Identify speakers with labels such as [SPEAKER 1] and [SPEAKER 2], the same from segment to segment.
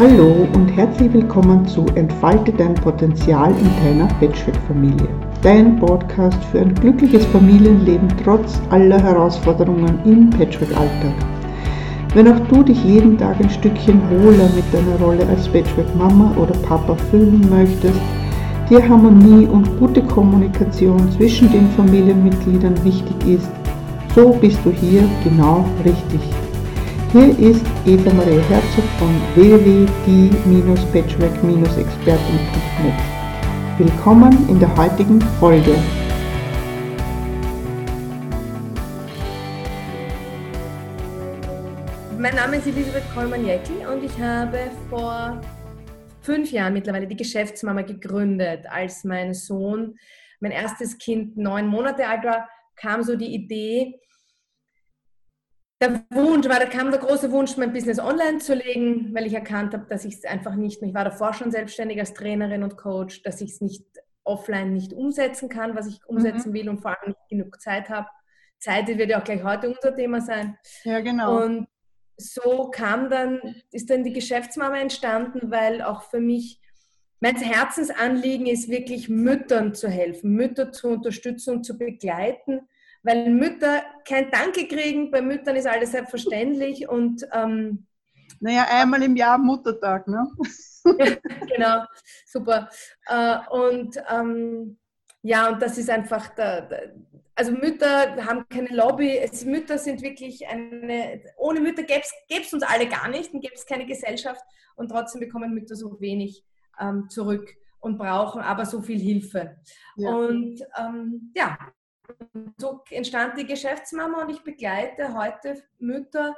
[SPEAKER 1] Hallo und herzlich willkommen zu Entfalte dein Potenzial in deiner Patchwork-Familie. Dein Podcast für ein glückliches Familienleben trotz aller Herausforderungen im Patchwork-Alltag. Wenn auch du dich jeden Tag ein Stückchen wohler mit deiner Rolle als Patchwork-Mama oder Papa fühlen möchtest, dir Harmonie und gute Kommunikation zwischen den Familienmitgliedern wichtig ist, so bist du hier genau richtig. Hier ist Eva Maria Herzog von www.die-patchwork-expertin.net. Willkommen in der heutigen Folge.
[SPEAKER 2] Mein Name ist Elisabeth Kollmann-Jäckel und ich habe vor fünf Jahren mittlerweile die Geschäftsmama gegründet. Als mein Sohn, mein erstes Kind, neun Monate alt war, kam so die Idee, der Wunsch, war, da kam der große Wunsch, mein Business online zu legen, weil ich erkannt habe, dass ich es einfach nicht, ich war davor schon selbstständig als Trainerin und Coach, dass ich es nicht offline nicht umsetzen kann, was ich mhm. umsetzen mhm. will und vor allem nicht genug Zeit habe. Zeit wird ja auch gleich heute unser Thema sein.
[SPEAKER 1] Ja, genau.
[SPEAKER 2] Und so kam dann, ist dann die Geschäftsmama entstanden, weil auch für mich mein Herzensanliegen ist wirklich Müttern zu helfen, Mütter zu unterstützen und zu begleiten, weil Mütter kein Danke kriegen. Bei Müttern ist alles selbstverständlich und ähm,
[SPEAKER 1] naja, einmal im Jahr Muttertag, ne?
[SPEAKER 2] genau, super. Äh, und ähm, ja, und das ist einfach, der, der, also Mütter haben keine Lobby. Es, Mütter sind wirklich eine, ohne Mütter gäbe es uns alle gar nicht und gäbe es keine Gesellschaft und trotzdem bekommen Mütter so wenig ähm, zurück und brauchen aber so viel Hilfe. Ja. Und ähm, ja, so entstand die Geschäftsmama und ich begleite heute Mütter,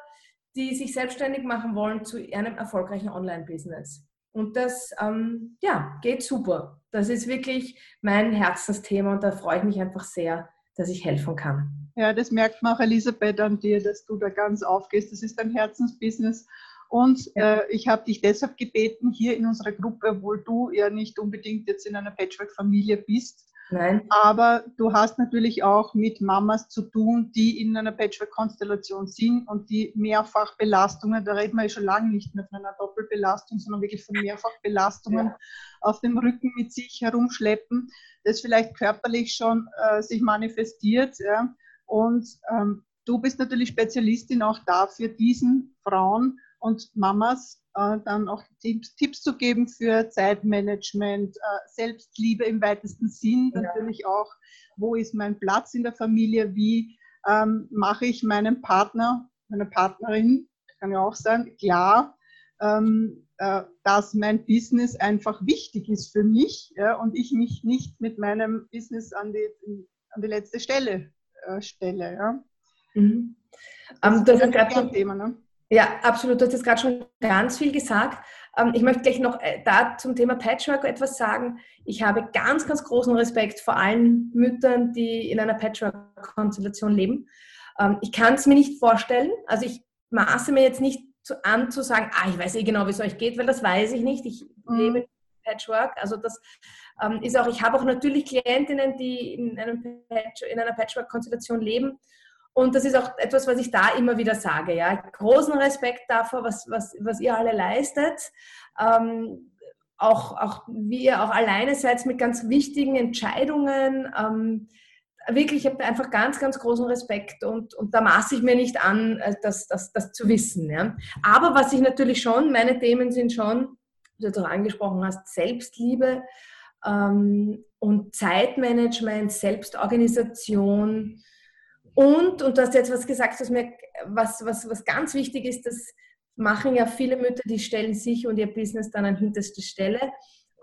[SPEAKER 2] die sich selbstständig machen wollen zu einem erfolgreichen Online-Business. Und das ähm, ja, geht super. Das ist wirklich mein Herzensthema und da freue ich mich einfach sehr, dass ich helfen kann.
[SPEAKER 1] Ja, das merkt man auch Elisabeth an dir, dass du da ganz aufgehst. Das ist dein Herzensbusiness. Und ja. äh, ich habe dich deshalb gebeten, hier in unserer Gruppe, obwohl du ja nicht unbedingt jetzt in einer Patchwork-Familie bist, Nein. Aber du hast natürlich auch mit Mamas zu tun, die in einer Patchwork-Konstellation sind und die Mehrfachbelastungen, da reden wir ja schon lange nicht mehr von einer Doppelbelastung, sondern wirklich von Mehrfachbelastungen ja. auf dem Rücken mit sich herumschleppen, das vielleicht körperlich schon äh, sich manifestiert. Ja. Und ähm, du bist natürlich Spezialistin auch dafür, diesen Frauen und Mamas äh, dann auch Tipps, Tipps, zu geben für Zeitmanagement, äh, Selbstliebe im weitesten Sinn, ja. natürlich auch, wo ist mein Platz in der Familie, wie ähm, mache ich meinem Partner, meiner Partnerin, kann ja auch sein, klar, ähm, äh, dass mein Business einfach wichtig ist für mich ja, und ich mich nicht mit meinem Business an die, an die letzte Stelle äh, stelle. Ja.
[SPEAKER 2] Mhm. Das, um, das ist ein Thema. Ne? Ja, absolut. Du hast jetzt gerade schon ganz viel gesagt. Ähm, ich möchte gleich noch äh, da zum Thema Patchwork etwas sagen. Ich habe ganz, ganz großen Respekt vor allen Müttern, die in einer Patchwork-Konstellation leben. Ähm, ich kann es mir nicht vorstellen. Also ich maße mir jetzt nicht an zu sagen, ah, ich weiß eh genau, wie es euch geht, weil das weiß ich nicht. Ich mhm. lebe Patchwork. Also das ähm, ist auch, ich habe auch natürlich Klientinnen, die in, Patch, in einer Patchwork-Konstellation leben und das ist auch etwas, was ich da immer wieder sage. Ja. Großen Respekt davor, was, was, was ihr alle leistet. Ähm, auch, auch wie ihr auch alleine seid mit ganz wichtigen Entscheidungen. Ähm, wirklich, ich habe einfach ganz, ganz großen Respekt und, und da maße ich mir nicht an, äh, das, das, das zu wissen. Ja. Aber was ich natürlich schon, meine Themen sind schon, wie du angesprochen hast, Selbstliebe ähm, und Zeitmanagement, Selbstorganisation, und, und du hast jetzt was gesagt, was, mir, was, was, was ganz wichtig ist, das machen ja viele Mütter, die stellen sich und ihr Business dann an hinterste Stelle.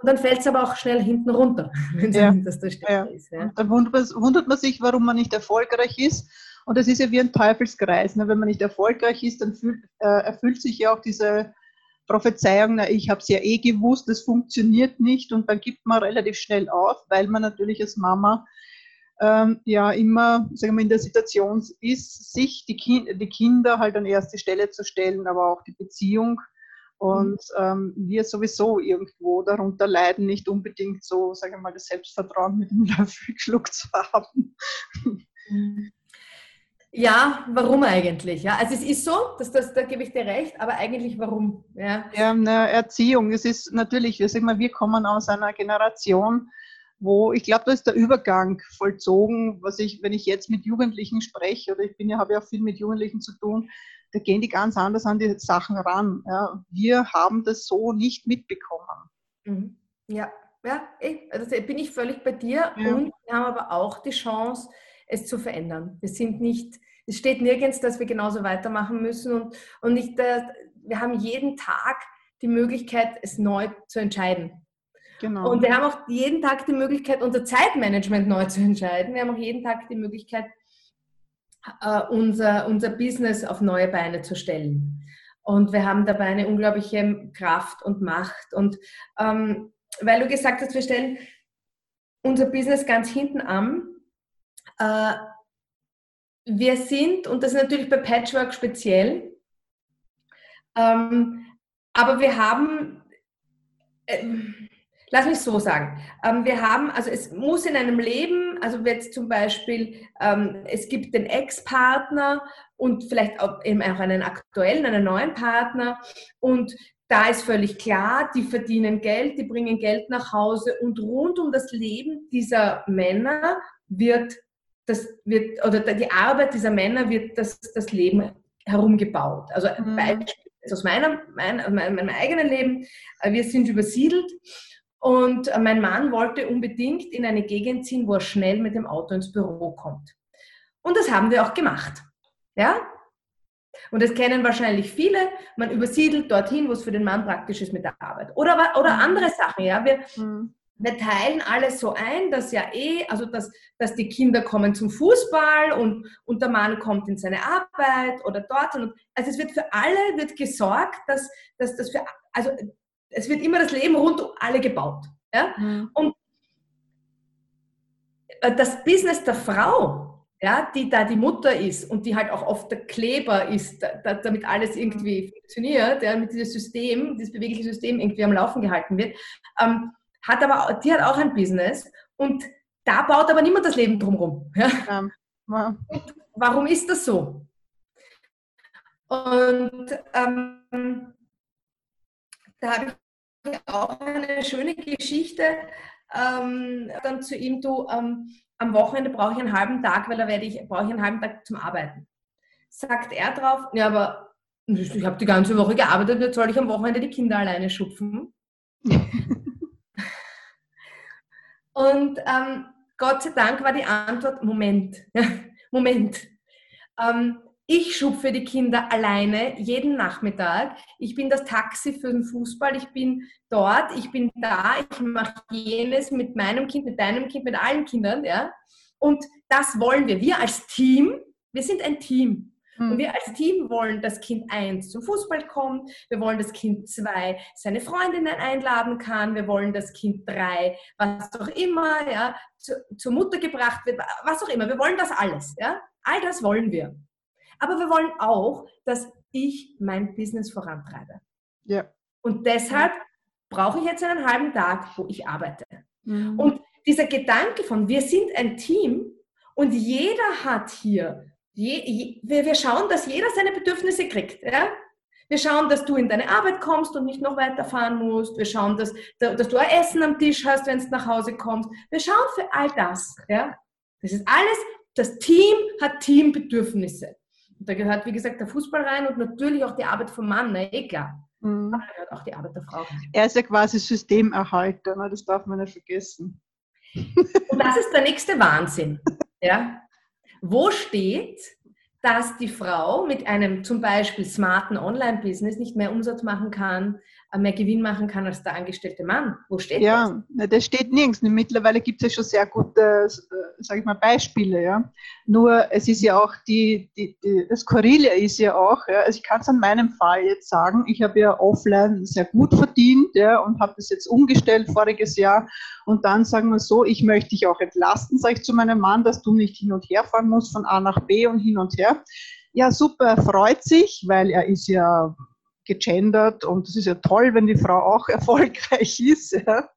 [SPEAKER 2] Und dann fällt es aber auch schnell hinten runter, wenn es ja. an hinterster Stelle ja. ist. Ja.
[SPEAKER 1] Dann wundert man, sich, warum man nicht erfolgreich ist. Und das ist ja wie ein Teufelskreis. Ne? Wenn man nicht erfolgreich ist, dann fühlt, äh, erfüllt sich ja auch diese Prophezeiung, na, ich habe es ja eh gewusst, das funktioniert nicht. Und dann gibt man relativ schnell auf, weil man natürlich als Mama ähm, ja immer sagen wir, in der Situation ist, sich die, kind, die Kinder halt an erste Stelle zu stellen, aber auch die Beziehung. Und ähm, wir sowieso irgendwo darunter leiden, nicht unbedingt so, sagen wir mal, das Selbstvertrauen mit dem Löffel geschluckt zu haben.
[SPEAKER 2] Ja, warum eigentlich? Ja, also es ist so, dass das, da gebe ich dir recht, aber eigentlich warum? Ja,
[SPEAKER 1] ja eine Erziehung. Es ist natürlich, wir, mal, wir kommen aus einer Generation, wo ich glaube, da ist der Übergang vollzogen, was ich, wenn ich jetzt mit Jugendlichen spreche, oder ich bin ja, habe ja auch viel mit Jugendlichen zu tun, da gehen die ganz anders an die Sachen ran. Ja. Wir haben das so nicht mitbekommen.
[SPEAKER 2] Mhm. Ja, ja, also bin ich völlig bei dir ja. und wir haben aber auch die Chance, es zu verändern. Wir sind nicht, es steht nirgends, dass wir genauso weitermachen müssen und, und nicht, äh, wir haben jeden Tag die Möglichkeit, es neu zu entscheiden. Genau. Und wir haben auch jeden Tag die Möglichkeit, unser Zeitmanagement neu zu entscheiden. Wir haben auch jeden Tag die Möglichkeit, äh, unser, unser Business auf neue Beine zu stellen. Und wir haben dabei eine unglaubliche Kraft und Macht. Und ähm, weil du gesagt hast, wir stellen unser Business ganz hinten an. Äh, wir sind, und das ist natürlich bei Patchwork speziell, ähm, aber wir haben, äh, lass mich so sagen, ähm, wir haben, also es muss in einem Leben, also jetzt zum Beispiel, ähm, es gibt den Ex-Partner und vielleicht auch eben auch einen aktuellen, einen neuen Partner und da ist völlig klar, die verdienen Geld, die bringen Geld nach Hause und rund um das Leben dieser Männer wird das wird oder die Arbeit dieser Männer wird das, das Leben herumgebaut. Also ein mhm. Beispiel aus meinem, mein, meinem eigenen Leben. Äh, wir sind übersiedelt und äh, mein Mann wollte unbedingt in eine Gegend ziehen, wo er schnell mit dem Auto ins Büro kommt. Und das haben wir auch gemacht. Ja, und das kennen wahrscheinlich viele. Man übersiedelt dorthin, wo es für den Mann praktisch ist mit der Arbeit. Oder, oder mhm. andere Sachen. Ja? Wir, mhm. wir teilen alles so ein, dass ja eh, also dass, dass die Kinder kommen zum Fußball und, und der Mann kommt in seine Arbeit oder dort. Und, also es wird für alle wird gesorgt, dass, dass das für, also es wird immer das Leben rund um alle gebaut. Ja? Mhm. Und äh, das Business der Frau ja, die da die Mutter ist und die halt auch oft der Kleber ist, da, damit alles irgendwie mhm. funktioniert, ja, mit diesem System, dieses bewegliche System irgendwie am Laufen gehalten wird, ähm, hat aber, die hat auch ein Business und da baut aber niemand das Leben drumherum. Ja? Ja. Ja. Warum ist das so? Und ähm, da habe ich auch eine schöne Geschichte ähm, dann zu ihm, du, ähm, am Wochenende brauche ich einen halben Tag, weil da werde ich, brauche ich einen halben Tag zum Arbeiten. Sagt er drauf, ja, aber ich habe die ganze Woche gearbeitet, jetzt soll ich am Wochenende die Kinder alleine schupfen. Und ähm, Gott sei Dank war die Antwort, Moment, Moment. Ähm, ich schupfe die Kinder alleine jeden Nachmittag. Ich bin das Taxi für den Fußball. Ich bin dort, ich bin da, ich mache jenes mit meinem Kind, mit deinem Kind, mit allen Kindern. Ja? Und das wollen wir. Wir als Team, wir sind ein Team. Und hm. wir als Team wollen, dass Kind 1 zum Fußball kommt. Wir wollen, dass Kind 2 seine Freundinnen einladen kann. Wir wollen, dass Kind 3, was auch immer, ja, zu, zur Mutter gebracht wird, was auch immer. Wir wollen das alles. Ja? All das wollen wir. Aber wir wollen auch, dass ich mein Business vorantreibe. Ja. Und deshalb brauche ich jetzt einen halben Tag, wo ich arbeite. Mhm. Und dieser Gedanke von, wir sind ein Team und jeder hat hier, je, je, wir, wir schauen, dass jeder seine Bedürfnisse kriegt. Ja? Wir schauen, dass du in deine Arbeit kommst und nicht noch weiterfahren musst. Wir schauen, dass, dass du ein Essen am Tisch hast, wenn du nach Hause kommst. Wir schauen für all das. Ja? Das ist alles, das Team hat Teambedürfnisse. Da gehört, wie gesagt, der Fußball rein und natürlich auch die Arbeit vom Mann, ne? eh klar. Mhm. Da gehört auch die Arbeit der Frau rein.
[SPEAKER 1] Er ist ja quasi Systemerhalter, ne? das darf man nicht vergessen.
[SPEAKER 2] Und das ist der nächste Wahnsinn. Ja? Wo steht, dass die Frau mit einem zum Beispiel smarten Online-Business nicht mehr Umsatz machen kann, mehr Gewinn machen kann als der angestellte Mann. Wo steht
[SPEAKER 1] ja, das? Ja, das steht nirgends. Mittlerweile gibt es ja schon sehr gute, äh, sage ich mal, Beispiele. Ja. Nur es ist ja auch die, die, die das Skurrile ist ja auch, ja, also ich kann es an meinem Fall jetzt sagen, ich habe ja offline sehr gut verdient ja, und habe das jetzt umgestellt voriges Jahr und dann sagen wir so, ich möchte dich auch entlasten, sage ich zu meinem Mann, dass du nicht hin und her fahren musst von A nach B und hin und her. Ja, super, er freut sich, weil er ist ja gegendert und es ist ja toll, wenn die Frau auch erfolgreich ist. Ja.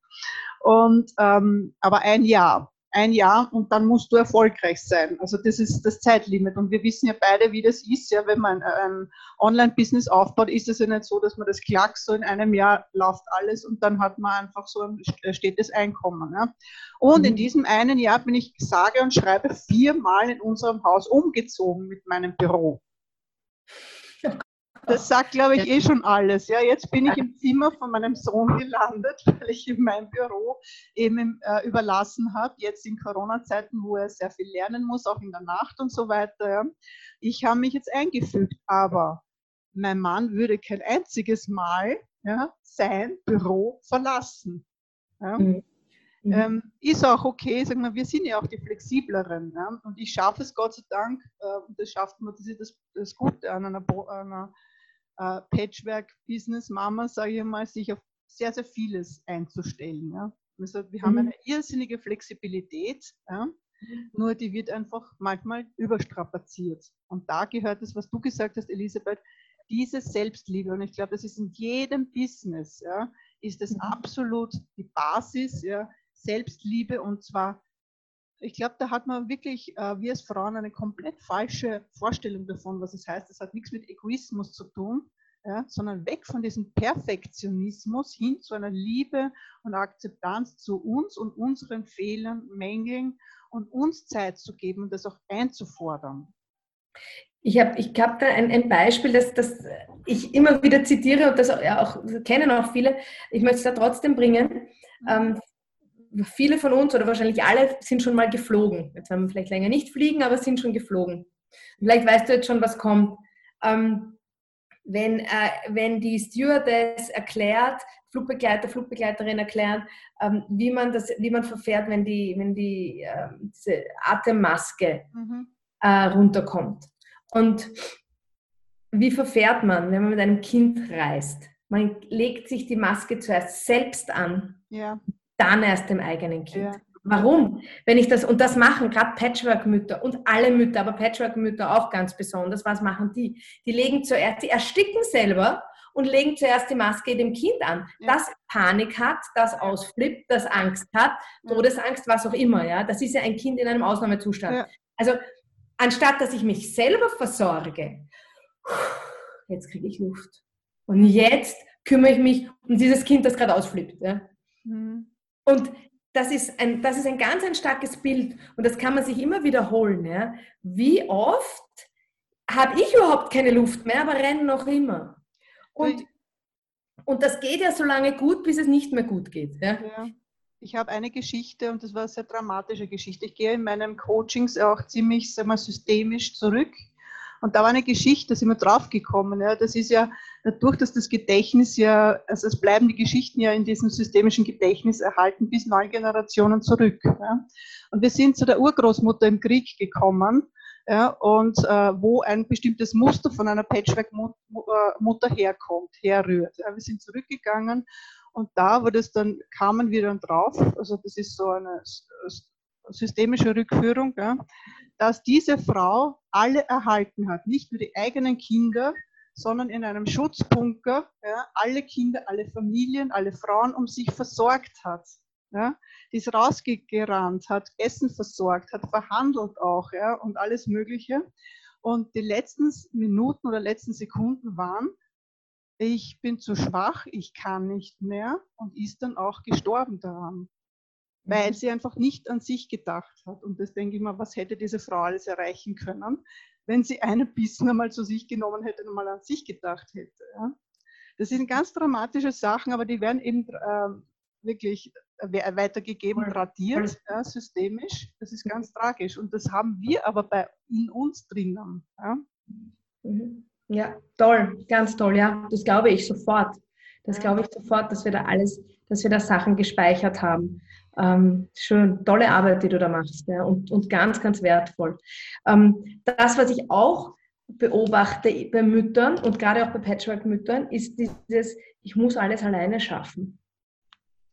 [SPEAKER 1] Und, ähm, aber ein Jahr. ein Jahr und dann musst du erfolgreich sein. Also das ist das Zeitlimit. Und wir wissen ja beide, wie das ist. Ja, wenn man ein Online-Business aufbaut, ist es ja nicht so, dass man das klackt, so in einem Jahr läuft alles und dann hat man einfach so ein stetes Einkommen. Ja. Und mhm. in diesem einen Jahr bin ich sage und schreibe viermal in unserem Haus umgezogen mit meinem Büro. Das sagt, glaube ich, eh schon alles. Ja, jetzt bin ich im Zimmer von meinem Sohn gelandet, weil ich ihm mein Büro eben äh, überlassen habe, jetzt in Corona-Zeiten, wo er sehr viel lernen muss, auch in der Nacht und so weiter. Ich habe mich jetzt eingefügt, aber mein Mann würde kein einziges Mal ja, sein Büro verlassen. Ja. Mhm. Mhm. Ähm, ist auch okay, sagen wir, wir sind ja auch die flexibleren. Ja? Und ich schaffe es Gott sei Dank, äh, und das schafft man, das ist das, das Gute an einer, einer äh, Patchwork-Business-Mama, sage ich mal, sich auf sehr, sehr vieles einzustellen. Ja. Also wir mhm. haben eine irrsinnige Flexibilität, ja, nur die wird einfach manchmal überstrapaziert. Und da gehört es, was du gesagt hast, Elisabeth, diese Selbstliebe. Und ich glaube, das ist in jedem Business, ja, ist es mhm. absolut die Basis, ja, Selbstliebe und zwar ich glaube, da hat man wirklich, äh, wir als Frauen, eine komplett falsche Vorstellung davon, was es heißt. Das hat nichts mit Egoismus zu tun, ja, sondern weg von diesem Perfektionismus hin zu einer Liebe und Akzeptanz zu uns und unseren Fehlern, Mängeln und uns Zeit zu geben und das auch einzufordern.
[SPEAKER 2] Ich habe ich hab da ein, ein, Beispiel, das, das ich immer wieder zitiere und das auch, kennen auch viele. Ich möchte es da trotzdem bringen. Ähm, viele von uns oder wahrscheinlich alle sind schon mal geflogen. Jetzt werden wir vielleicht länger nicht fliegen, aber sind schon geflogen. Vielleicht weißt du jetzt schon, was kommt. Ähm, wenn, äh, wenn die Stewardess erklärt, Flugbegleiter, Flugbegleiterin erklären, ähm, wie, man das, wie man verfährt, wenn die, wenn die äh, diese Atemmaske mhm. äh, runterkommt. Und wie verfährt man, wenn man mit einem Kind reist? Man legt sich die Maske zuerst selbst an. Ja dann erst dem eigenen Kind. Ja. Warum? Wenn ich das, und das machen gerade Patchwork-Mütter und alle Mütter, aber Patchwork-Mütter auch ganz besonders, was machen die? Die legen zuerst, die ersticken selber und legen zuerst die Maske dem Kind an, ja. das Panik hat, das ausflippt, das Angst hat, Todesangst, was auch immer. Ja, Das ist ja ein Kind in einem Ausnahmezustand. Ja. Also anstatt dass ich mich selber versorge, jetzt kriege ich Luft. Und jetzt kümmere ich mich um dieses Kind, das gerade ausflippt. Ja? Mhm. Und das ist ein, das ist ein ganz ein starkes Bild und das kann man sich immer wiederholen. Ja? Wie oft habe ich überhaupt keine Luft mehr, aber renne noch immer. Und, und das geht ja so lange gut, bis es nicht mehr gut geht. Ja? ja.
[SPEAKER 1] Ich habe eine Geschichte und das war eine sehr dramatische Geschichte. Ich gehe in meinen Coachings auch ziemlich sagen wir, systemisch zurück und da war eine Geschichte, da sind wir draufgekommen. Ja. Das ist ja dadurch, dass das Gedächtnis ja, also es bleiben die Geschichten ja in diesem systemischen Gedächtnis erhalten bis neun Generationen zurück. Ja. Und wir sind zu der Urgroßmutter im Krieg gekommen. Ja, und äh, wo ein bestimmtes Muster von einer Patchwork-Mutter herkommt, herrührt. Ja, wir sind zurückgegangen und da, wo das dann kamen wir dann drauf, also das ist so eine systemische Rückführung, ja, dass diese Frau alle erhalten hat, nicht nur die eigenen Kinder, sondern in einem Schutzbunker ja, alle Kinder, alle Familien, alle Frauen um sich versorgt hat. Ja, die ist rausgerannt, hat Essen versorgt, hat verhandelt auch ja, und alles Mögliche. Und die letzten Minuten oder letzten Sekunden waren, ich bin zu schwach, ich kann nicht mehr und ist dann auch gestorben daran weil mhm. sie einfach nicht an sich gedacht hat. Und das denke ich mal, was hätte diese Frau alles erreichen können, wenn sie einen Bissen einmal zu sich genommen hätte und mal an sich gedacht hätte. Ja? Das sind ganz dramatische Sachen, aber die werden eben äh, wirklich weitergegeben, radiert, ja, systemisch. Das ist ganz tragisch. Und das haben wir aber bei in uns drinnen. Ja,
[SPEAKER 2] mhm. ja toll, ganz toll, ja. Das glaube ich sofort. Das glaube ich sofort, dass wir da alles, dass wir da Sachen gespeichert haben. Ähm, schön, tolle Arbeit, die du da machst ja, und, und ganz, ganz wertvoll. Ähm, das, was ich auch beobachte bei Müttern und gerade auch bei Patchwork-Müttern, ist dieses, ich muss alles alleine schaffen.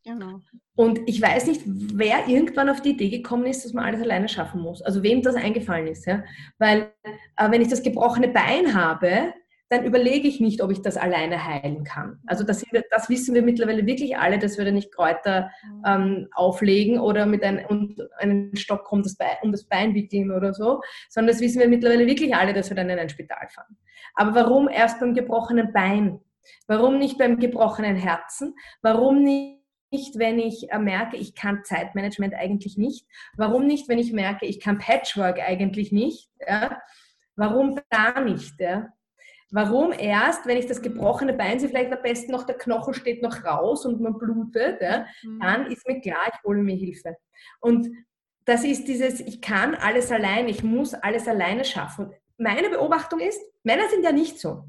[SPEAKER 2] Genau. Und ich weiß nicht, wer irgendwann auf die Idee gekommen ist, dass man alles alleine schaffen muss. Also wem das eingefallen ist. Ja? Weil äh, wenn ich das gebrochene Bein habe, dann überlege ich nicht, ob ich das alleine heilen kann. Also das, das wissen wir mittlerweile wirklich alle, dass wir da nicht Kräuter mhm. ähm, auflegen oder mit einem, und einen Stock um das, Bein, um das Bein wickeln oder so, sondern das wissen wir mittlerweile wirklich alle, dass wir dann in ein Spital fahren. Aber warum erst beim gebrochenen Bein? Warum nicht beim gebrochenen Herzen? Warum nicht nicht, wenn ich äh, merke, ich kann Zeitmanagement eigentlich nicht? Warum nicht, wenn ich merke, ich kann Patchwork eigentlich nicht? Ja? Warum da nicht? Ja? Warum erst, wenn ich das gebrochene Bein sehe, vielleicht am besten noch der Knochen steht noch raus und man blutet, ja, mhm. dann ist mir klar, ich hole mir Hilfe. Und das ist dieses, ich kann alles allein, ich muss alles alleine schaffen. Meine Beobachtung ist, Männer sind ja nicht so.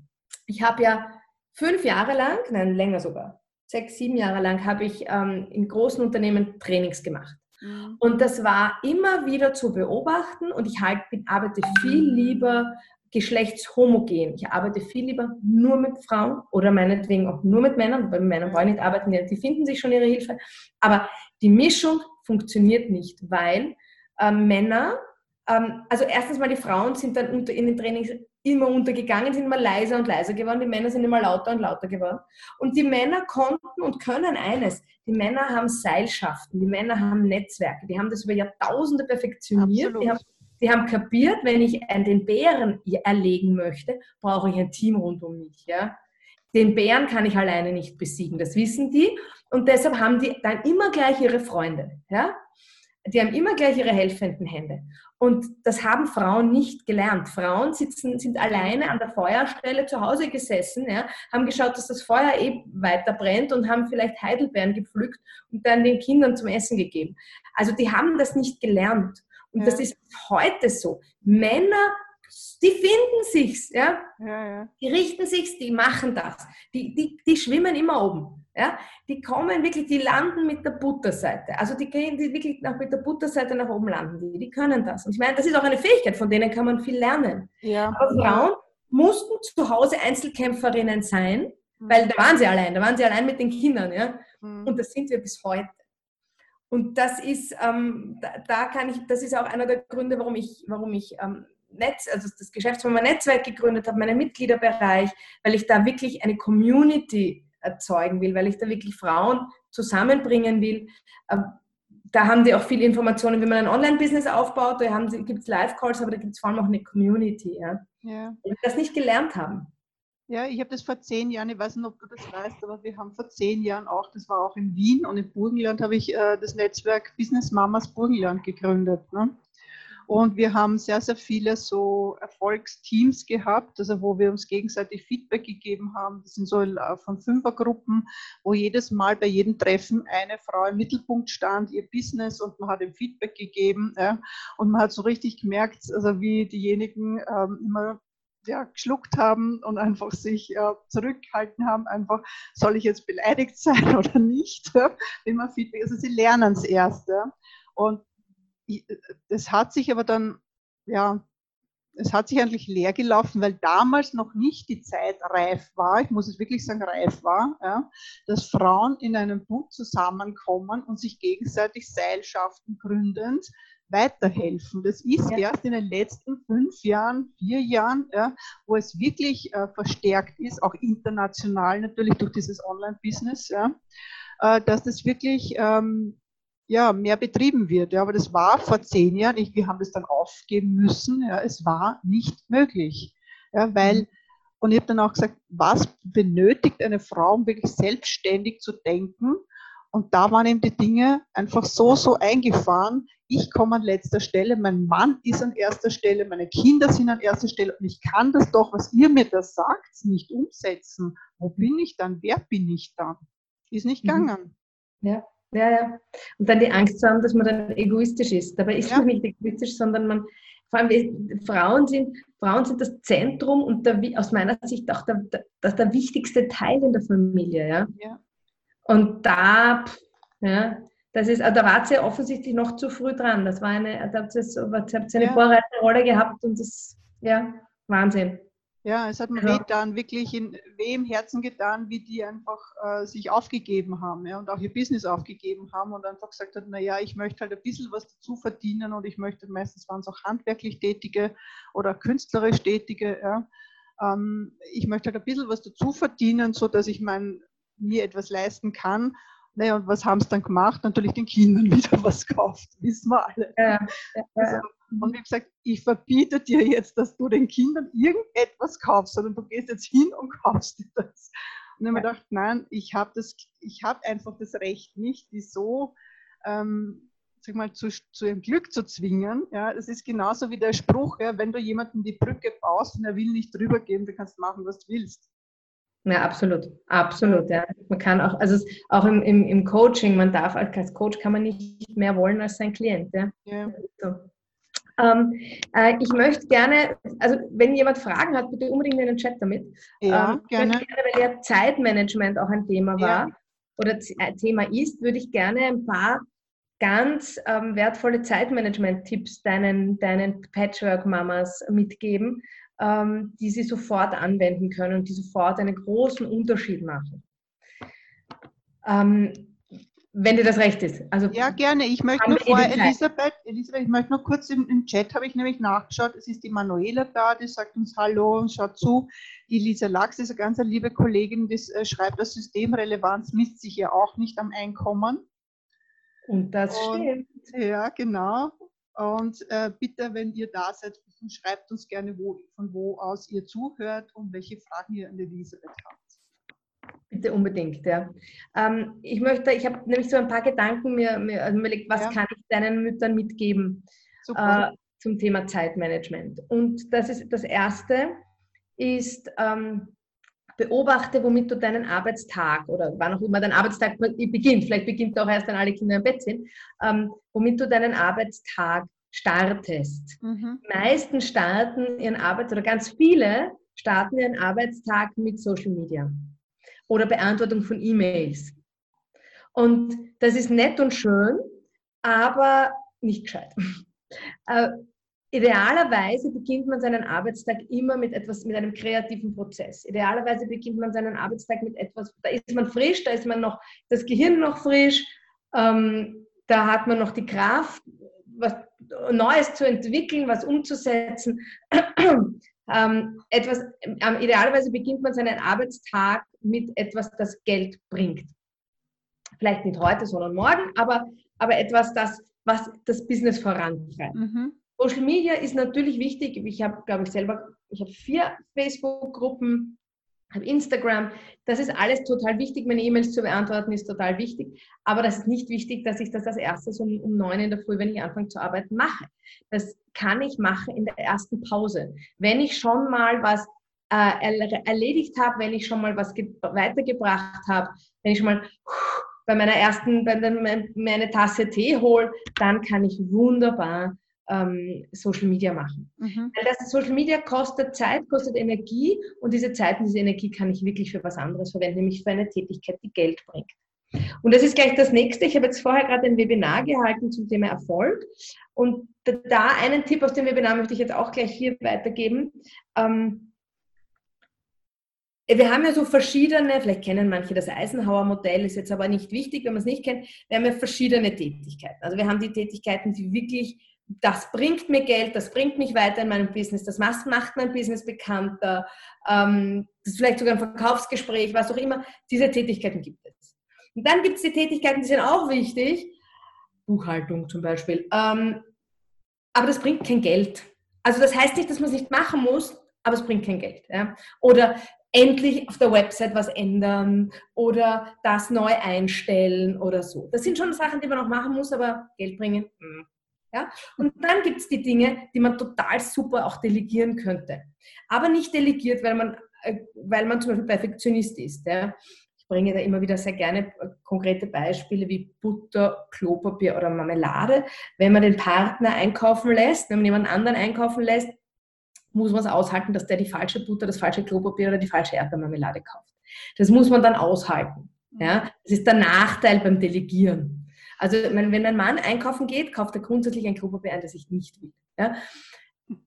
[SPEAKER 2] Ich habe ja fünf Jahre lang, nein, länger sogar, sechs, sieben Jahre lang habe ich ähm, in großen Unternehmen Trainings gemacht. Mhm. Und das war immer wieder zu beobachten und ich halt, arbeite viel lieber geschlechtshomogen. Ich arbeite viel lieber nur mit Frauen oder meinetwegen auch nur mit Männern, weil Männer wollen nicht arbeiten, die finden sich schon ihre Hilfe. Aber die Mischung funktioniert nicht, weil äh, Männer, ähm, also erstens mal die Frauen sind dann unter, in den Trainings immer untergegangen, sind immer leiser und leiser geworden, die Männer sind immer lauter und lauter geworden. Und die Männer konnten und können eines, die Männer haben Seilschaften, die Männer haben Netzwerke, die haben das über Jahrtausende perfektioniert, die haben Sie haben kapiert, wenn ich den Bären erlegen möchte, brauche ich ein Team rund um mich. Ja? Den Bären kann ich alleine nicht besiegen, das wissen die. Und deshalb haben die dann immer gleich ihre Freunde. Ja? Die haben immer gleich ihre helfenden Hände. Und das haben Frauen nicht gelernt. Frauen sitzen, sind alleine an der Feuerstelle zu Hause gesessen, ja, haben geschaut, dass das Feuer eh weiter brennt und haben vielleicht Heidelbeeren gepflückt und dann den Kindern zum Essen gegeben. Also die haben das nicht gelernt. Und ja. das ist heute so. Männer, die finden sich's, ja? Ja, ja. Die richten sich's, die machen das. Die, die, die schwimmen immer oben. Ja? Die kommen wirklich, die landen mit der Butterseite. Also die gehen die wirklich nach, mit der Butterseite nach oben landen. Die, die können das. Und ich meine, das ist auch eine Fähigkeit, von denen kann man viel lernen. Ja. Aber Frauen mussten zu Hause Einzelkämpferinnen sein, mhm. weil da waren sie allein, da waren sie allein mit den Kindern. Ja? Mhm. Und das sind wir bis heute. Und das ist, ähm, da, kann ich, das ist auch einer der Gründe, warum ich, warum ich ähm, Netz, also das Geschäftsführer-Netzwerk gegründet habe, meinen Mitgliederbereich, weil ich da wirklich eine Community erzeugen will, weil ich da wirklich Frauen zusammenbringen will. Ähm, da haben die auch viele Informationen, wie man ein Online-Business aufbaut. Da gibt es Live-Calls, aber da gibt es vor allem auch eine Community. Ja? Ja. Die das nicht gelernt haben.
[SPEAKER 1] Ja, ich habe das vor zehn Jahren, ich weiß nicht, ob du das weißt, aber wir haben vor zehn Jahren auch, das war auch in Wien und im Burgenland habe ich äh, das Netzwerk Business Mamas Burgenland gegründet. Ne? Und wir haben sehr, sehr viele so Erfolgsteams gehabt, also wo wir uns gegenseitig Feedback gegeben haben. Das sind so äh, von Fünfergruppen, wo jedes Mal bei jedem Treffen eine Frau im Mittelpunkt stand, ihr Business und man hat ihm Feedback gegeben. Ja. Und man hat so richtig gemerkt, also wie diejenigen ähm, immer ja, geschluckt haben und einfach sich ja, zurückhalten haben, einfach, soll ich jetzt beleidigt sein oder nicht? Ja, immer Feedback, also sie lernen es erst. Ja. Und es hat sich aber dann, ja, es hat sich eigentlich leer gelaufen, weil damals noch nicht die Zeit reif war, ich muss es wirklich sagen, reif war, ja, dass Frauen in einem Bund zusammenkommen und sich gegenseitig Seilschaften gründend weiterhelfen. Das ist ja. erst in den letzten fünf Jahren, vier Jahren, ja, wo es wirklich äh, verstärkt ist, auch international natürlich durch dieses Online-Business, ja, äh, dass das wirklich ähm, ja, mehr betrieben wird. Ja, aber das war vor zehn Jahren, ich, wir haben das dann aufgeben müssen, ja, es war nicht möglich. Ja, weil, mhm. und ich habe dann auch gesagt, was benötigt eine Frau, um wirklich selbstständig zu denken? Und da waren eben die Dinge einfach so, so eingefahren. Ich komme an letzter Stelle, mein Mann ist an erster Stelle, meine Kinder sind an erster Stelle und ich kann das doch, was ihr mir da sagt, nicht umsetzen. Wo bin ich dann? Wer bin ich dann? Ist nicht mhm. gegangen.
[SPEAKER 2] Ja, ja, ja. Und dann die Angst zu haben, dass man dann egoistisch ist. Dabei ist ja. man nicht egoistisch, sondern man, vor allem Frauen sind, Frauen sind das Zentrum und der, aus meiner Sicht auch der, der, der wichtigste Teil in der Familie. Ja. ja. Und da, ja, das ist, da war sie offensichtlich noch zu früh dran. Das war eine, da habt ihr eine ja. vorreitende Rolle gehabt und das, ja, Wahnsinn.
[SPEAKER 1] Ja, es hat mir ja. dann wirklich in, weh im Herzen getan, wie die einfach äh, sich aufgegeben haben ja, und auch ihr Business aufgegeben haben und einfach gesagt hat, naja, ich möchte halt ein bisschen was dazu verdienen und ich möchte, meistens waren es auch handwerklich Tätige oder künstlerisch Tätige, ja, ähm, ich möchte halt ein bisschen was dazu verdienen, so dass ich mein, mir etwas leisten kann. Naja, und was haben sie dann gemacht? Natürlich den Kindern wieder was gekauft, wissen wir alle. Ja, ja, also, und wie gesagt, ich verbiete dir jetzt, dass du den Kindern irgendetwas kaufst, sondern du gehst jetzt hin und kaufst dir das. Und dann habe ich gedacht, nein, ich habe das, einfach das Recht nicht, die so ähm, sag mal, zu, zu ihrem Glück zu zwingen. Ja, das ist genauso wie der Spruch, ja, wenn du jemanden die Brücke baust und er will nicht drüber gehen, dann kannst du machen, was du willst.
[SPEAKER 2] Ja, absolut, absolut. Ja. Man kann auch, also auch im, im, im Coaching, man darf als Coach kann man nicht mehr wollen als sein Klient. Ja. ja. So. Ähm, äh, ich möchte gerne, also wenn jemand Fragen hat, bitte unbedingt in den Chat damit.
[SPEAKER 1] Ja, ähm, gerne. gerne.
[SPEAKER 2] Weil ja Zeitmanagement auch ein Thema war ja. oder ein Thema ist, würde ich gerne ein paar ganz ähm, wertvolle Zeitmanagement-Tipps deinen, deinen Patchwork-Mamas mitgeben, ähm, die sie sofort anwenden können und die sofort einen großen Unterschied machen. Ähm, wenn dir das recht ist.
[SPEAKER 1] Also, ja, gerne. Ich möchte nur vorher, Elisabeth, Elisabeth, ich möchte nur kurz im, im Chat, habe ich nämlich nachgeschaut, es ist die Manuela da, die sagt uns Hallo und schaut zu. Die Lisa Lachs ist eine ganz liebe Kollegin, die äh, schreibt, das Systemrelevanz misst sich ja auch nicht am Einkommen.
[SPEAKER 2] Und das und, stimmt.
[SPEAKER 1] Ja, genau. Und äh, bitte, wenn ihr da seid, schreibt uns gerne, wo, von wo aus ihr zuhört und welche Fragen ihr an Elisabeth habt.
[SPEAKER 2] Bitte unbedingt, ja. Ähm, ich möchte, ich habe nämlich so ein paar Gedanken mir, mir also überlegt, was ja. kann ich deinen Müttern mitgeben äh, zum Thema Zeitmanagement. Und das ist das erste ist, ähm, beobachte, womit du deinen Arbeitstag oder wann auch immer dein Arbeitstag beginnt, vielleicht beginnt er auch erst, wenn alle Kinder im Bett sind, ähm, womit du deinen Arbeitstag startest. Mhm. Die meisten starten ihren Arbeits- oder ganz viele starten ihren Arbeitstag mit Social Media oder Beantwortung von E-Mails. Und das ist nett und schön, aber nicht gescheit. Äh, Idealerweise beginnt man seinen Arbeitstag immer mit etwas, mit einem kreativen Prozess. Idealerweise beginnt man seinen Arbeitstag mit etwas, da ist man frisch, da ist man noch, das Gehirn noch frisch, ähm, da hat man noch die Kraft, was Neues zu entwickeln, was umzusetzen. ähm, etwas, ähm, idealerweise beginnt man seinen Arbeitstag mit etwas, das Geld bringt. Vielleicht nicht heute, sondern morgen, aber, aber etwas, das, was das Business vorantreibt. Mhm. Social Media ist natürlich wichtig. Ich habe, glaube ich, selber, ich habe vier Facebook-Gruppen, habe Instagram. Das ist alles total wichtig. Meine E-Mails zu beantworten ist total wichtig. Aber das ist nicht wichtig, dass ich das als erstes um, um neun in der Früh, wenn ich anfange zu arbeiten, mache. Das kann ich machen in der ersten Pause. Wenn ich schon mal was äh, erledigt habe, wenn ich schon mal was weitergebracht habe, wenn ich schon mal bei meiner ersten, bei meine Tasse Tee hole, dann kann ich wunderbar ähm, Social Media machen. Mhm. Weil das Social Media kostet Zeit, kostet Energie und diese Zeit und diese Energie kann ich wirklich für was anderes verwenden, nämlich für eine Tätigkeit, die Geld bringt. Und das ist gleich das nächste. Ich habe jetzt vorher gerade ein Webinar gehalten zum Thema Erfolg. Und da einen Tipp aus dem Webinar möchte ich jetzt auch gleich hier weitergeben. Ähm, wir haben ja so verschiedene, vielleicht kennen manche das Eisenhower-Modell, ist jetzt aber nicht wichtig, wenn man es nicht kennt. Wir haben ja verschiedene Tätigkeiten. Also wir haben die Tätigkeiten, die wirklich das bringt mir Geld, das bringt mich weiter in meinem Business, das macht mein Business bekannter, ähm, das ist vielleicht sogar ein Verkaufsgespräch, was auch immer. Diese Tätigkeiten gibt es. Und dann gibt es die Tätigkeiten, die sind auch wichtig, Buchhaltung zum Beispiel, ähm, aber das bringt kein Geld. Also das heißt nicht, dass man es nicht machen muss, aber es bringt kein Geld. Ja? Oder endlich auf der Website was ändern oder das neu einstellen oder so. Das sind schon Sachen, die man auch machen muss, aber Geld bringen, mh hm. Ja? Und dann gibt es die Dinge, die man total super auch delegieren könnte. Aber nicht delegiert, weil man, äh, weil man zum Beispiel Perfektionist ist. Ja? Ich bringe da immer wieder sehr gerne äh, konkrete Beispiele wie Butter, Klopapier oder Marmelade. Wenn man den Partner einkaufen lässt, wenn man jemand anderen einkaufen lässt, muss man es aushalten, dass der die falsche Butter, das falsche Klopapier oder die falsche Erdbeermarmelade kauft. Das muss man dann aushalten. Ja? Das ist der Nachteil beim Delegieren. Also wenn ein Mann einkaufen geht, kauft er grundsätzlich ein Klopapier ein, das ich nicht will. Ja?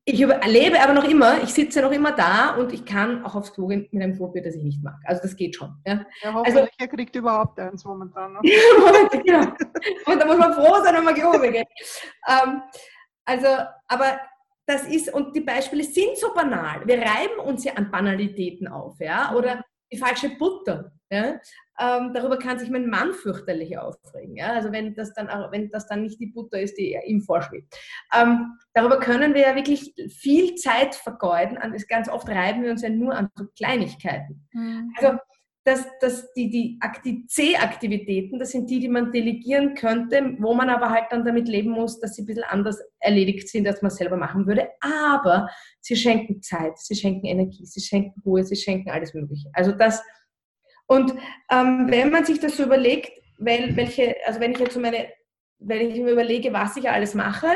[SPEAKER 2] Ich erlebe aber noch immer, ich sitze noch immer da und ich kann auch aufs Klo gehen mit einem Klopapier, das ich nicht mag. Also das geht schon. Ja,
[SPEAKER 1] ja also, er kriegt überhaupt eins momentan. Ne?
[SPEAKER 2] genau. Und da muss man froh sein, wenn man gehoben geht. Ähm, also, aber das ist, und die Beispiele sind so banal. Wir reiben uns ja an Banalitäten auf, ja, oder die falsche Butter. Ja? Ähm, darüber kann sich mein Mann fürchterlich aufregen. Ja? Also wenn das, dann, wenn das dann nicht die Butter ist, die ihm vorschwebt. Ähm, darüber können wir ja wirklich viel Zeit vergeuden. Ganz oft reiben wir uns ja nur an so Kleinigkeiten. Mhm. Also dass, dass die, die, die C-Aktivitäten, das sind die, die man delegieren könnte, wo man aber halt dann damit leben muss, dass sie ein bisschen anders erledigt sind, als man selber machen würde. Aber sie schenken Zeit, sie schenken Energie, sie schenken Ruhe, sie schenken alles Mögliche. Also das, und ähm, wenn man sich das so überlegt, weil, welche, also wenn ich jetzt so meine, wenn ich mir überlege, was ich alles mache,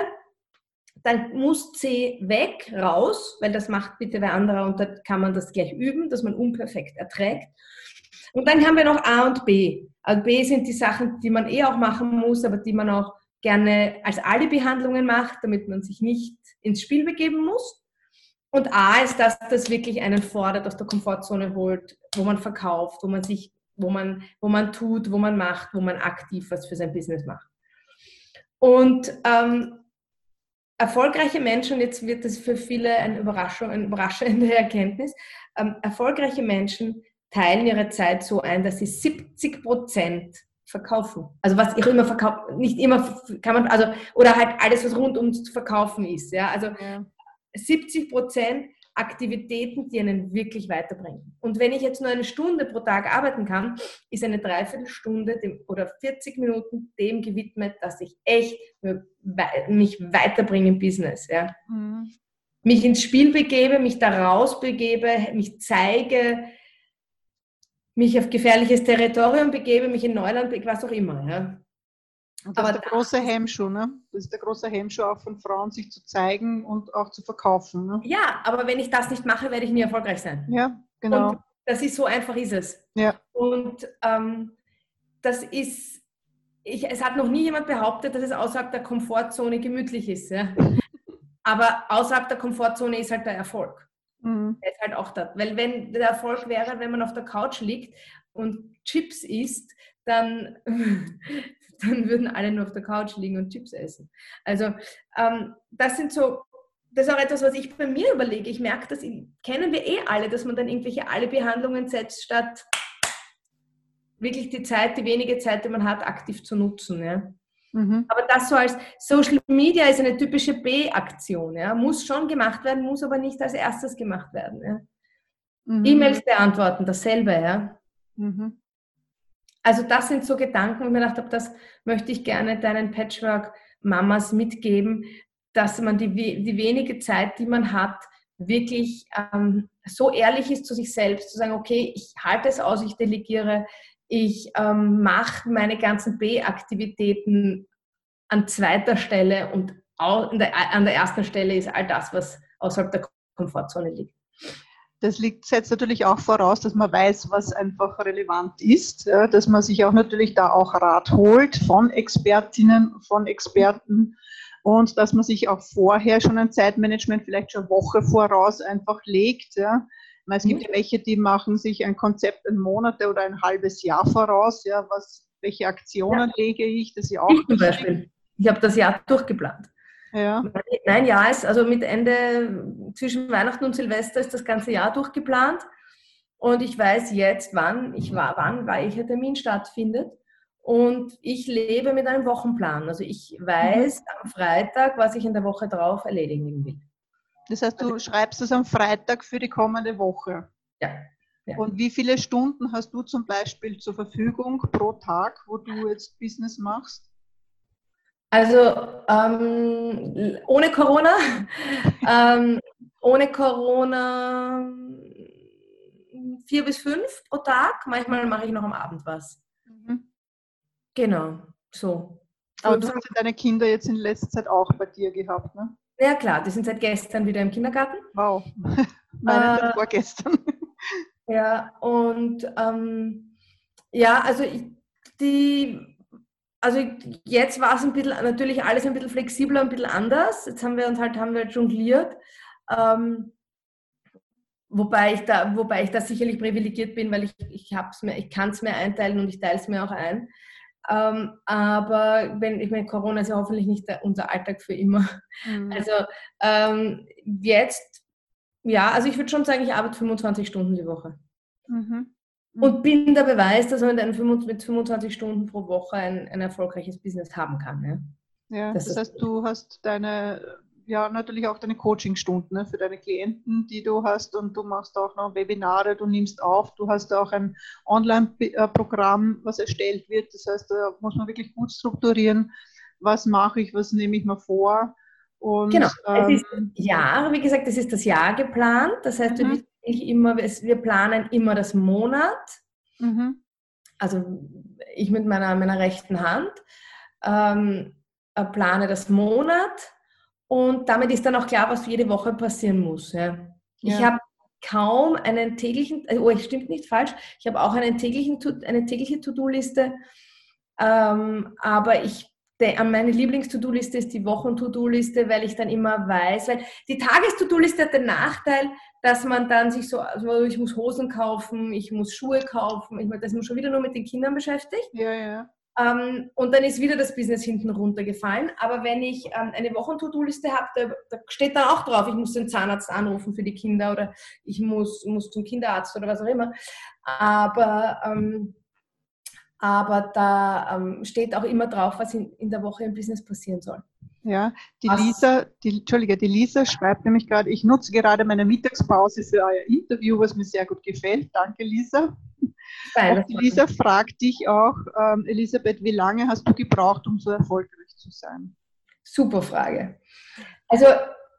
[SPEAKER 2] dann muss C weg, raus, weil das macht bitte wer anderer und da kann man das gleich üben, dass man unperfekt erträgt. Und dann haben wir noch A und B. Also B sind die Sachen, die man eh auch machen muss, aber die man auch gerne als Alibi-Handlungen macht, damit man sich nicht ins Spiel begeben muss. Und A ist das, das wirklich einen fordert, aus der Komfortzone holt, wo man verkauft, wo man sich, wo man, wo man tut, wo man macht, wo man aktiv was für sein Business macht. Und ähm, erfolgreiche Menschen, jetzt wird das für viele eine Überraschung, eine überraschende Erkenntnis, ähm, erfolgreiche Menschen teilen ihre Zeit so ein, dass sie 70 Prozent verkaufen. Also was ich immer verkaufe, nicht immer kann man, also, oder halt alles, was rund ums Verkaufen ist. Ja? Also ja. 70 Prozent Aktivitäten, die einen wirklich weiterbringen. Und wenn ich jetzt nur eine Stunde pro Tag arbeiten kann, ist eine Dreiviertelstunde dem, oder 40 Minuten dem gewidmet, dass ich echt mich weiterbringe im Business. Ja? Mhm. Mich ins Spiel begebe, mich daraus begebe, mich zeige, mich auf gefährliches Territorium begebe, mich in Neuland, was auch immer. Ja.
[SPEAKER 1] Und das aber ist der große Hemmschuh, ne? Das ist der große Hemmschuh auch von Frauen, sich zu zeigen und auch zu verkaufen. Ne?
[SPEAKER 2] Ja, aber wenn ich das nicht mache, werde ich nie erfolgreich sein.
[SPEAKER 1] Ja, genau.
[SPEAKER 2] Und das ist so einfach ist es.
[SPEAKER 1] Ja.
[SPEAKER 2] Und ähm, das ist, ich, es hat noch nie jemand behauptet, dass es außerhalb der Komfortzone gemütlich ist. Ja? aber außerhalb der Komfortzone ist halt der Erfolg. Mhm. Der ist halt auch da. Weil wenn der Erfolg wäre, wenn man auf der Couch liegt und Chips isst, dann, dann würden alle nur auf der Couch liegen und Chips essen. Also ähm, das sind so, das ist auch etwas, was ich bei mir überlege. Ich merke, das kennen wir eh alle, dass man dann irgendwelche Alle-Behandlungen setzt, statt wirklich die Zeit, die wenige Zeit, die man hat, aktiv zu nutzen. Ja? Mhm. Aber das so als Social Media ist eine typische B-Aktion. Ja? Muss schon gemacht werden, muss aber nicht als erstes gemacht werden. Ja? Mhm. E-Mails beantworten, dasselbe. Ja? Mhm. Also das sind so Gedanken, wo ich mir gedacht habe, das möchte ich gerne deinen Patchwork-Mamas mitgeben, dass man die, die wenige Zeit, die man hat, wirklich ähm, so ehrlich ist zu sich selbst, zu sagen, okay, ich halte es aus, ich delegiere, ich ähm, mache meine ganzen B-Aktivitäten an zweiter Stelle und der, an der ersten Stelle ist all das, was außerhalb der Komfortzone liegt.
[SPEAKER 1] Das liegt, setzt natürlich auch voraus, dass man weiß, was einfach relevant ist, ja, dass man sich auch natürlich da auch Rat holt von Expertinnen, von Experten und dass man sich auch vorher schon ein Zeitmanagement vielleicht schon eine Woche voraus einfach legt. Ja. Es gibt ja welche, die machen sich ein Konzept ein Monat oder ein halbes Jahr voraus. Ja, was, welche Aktionen ja. lege ich? Das ist ja auch
[SPEAKER 2] ich zum Beispiel. Ich habe das Jahr durchgeplant. Ja. Nein, ja, ist also mit Ende zwischen Weihnachten und Silvester ist das ganze Jahr durchgeplant. Und ich weiß jetzt, wann, ich war, wann welcher Termin stattfindet. Und ich lebe mit einem Wochenplan. Also ich weiß mhm. am Freitag, was ich in der Woche drauf erledigen will.
[SPEAKER 1] Das heißt, du schreibst es am Freitag für die kommende Woche.
[SPEAKER 2] Ja. ja.
[SPEAKER 1] Und wie viele Stunden hast du zum Beispiel zur Verfügung pro Tag, wo du jetzt Business machst?
[SPEAKER 2] Also ähm, ohne Corona, ähm, ohne Corona vier bis fünf pro Tag. Manchmal mache ich noch am Abend was. Mhm. Genau, so.
[SPEAKER 1] Aber du hast deine Kinder jetzt in letzter Zeit auch bei dir gehabt, ne?
[SPEAKER 2] Ja klar, die sind seit gestern wieder im Kindergarten.
[SPEAKER 1] Wow, meine äh, vorgestern.
[SPEAKER 2] Ja, und ähm, ja, also ich, die, also jetzt war es ein bisschen, natürlich alles ein bisschen flexibler, ein bisschen anders. Jetzt haben wir uns halt, haben wir jongliert. Ähm, wobei ich da, wobei ich da sicherlich privilegiert bin, weil ich, ich mir, ich kann es mir einteilen und ich teile es mir auch ein. Ähm, aber wenn, ich meine, Corona ist ja hoffentlich nicht der, unser Alltag für immer. Mhm. Also ähm, jetzt, ja, also ich würde schon sagen, ich arbeite 25 Stunden die Woche. Mhm. Mhm. Und bin der Beweis, dass man mit 25 Stunden pro Woche ein, ein erfolgreiches Business haben kann.
[SPEAKER 1] Ja, ja das, das heißt, du hast deine ja natürlich auch deine Coachingstunden ne, für deine Klienten, die du hast und du machst auch noch Webinare, du nimmst auf, du hast auch ein Online-Programm, was erstellt wird. Das heißt, da muss man wirklich gut strukturieren, was mache ich, was nehme ich mir vor.
[SPEAKER 2] Und, genau, ähm, es ist Jahr, wie gesagt, es ist das Jahr geplant. Das heißt, mhm. Wir, immer, wir planen immer das Monat. Mhm. Also ich mit meiner, meiner rechten Hand ähm, äh, plane das Monat und damit ist dann auch klar, was jede Woche passieren muss. Ja. Ich habe kaum einen täglichen, äh, oh, es stimmt nicht falsch, ich habe auch einen täglichen, eine tägliche To-Do-Liste, ähm, aber ich meine Lieblings-To-Do-Liste ist die Wochen-To-Do-Liste, weil ich dann immer weiß, weil die Tages-To-Do-Liste hat den Nachteil, dass man dann sich so, also ich muss Hosen kaufen, ich muss Schuhe kaufen, ich meine, das ist man schon wieder nur mit den Kindern beschäftigt. Ja, ja. Ähm, und dann ist wieder das Business hinten runtergefallen. Aber wenn ich ähm, eine Wochen-To-Do-Liste habe, da, da, steht dann auch drauf, ich muss den Zahnarzt anrufen für die Kinder oder ich muss, muss zum Kinderarzt oder was auch immer. Aber, ähm, aber da ähm, steht auch immer drauf, was in, in der Woche im Business passieren soll.
[SPEAKER 1] Ja, die Lisa, die, Entschuldige, die Lisa schreibt nämlich gerade, ich nutze gerade meine Mittagspause für euer Interview, was mir sehr gut gefällt. Danke, Lisa. Nein, die Lisa fragt dich auch, ähm, Elisabeth, wie lange hast du gebraucht, um so erfolgreich zu sein?
[SPEAKER 2] Super Frage. Also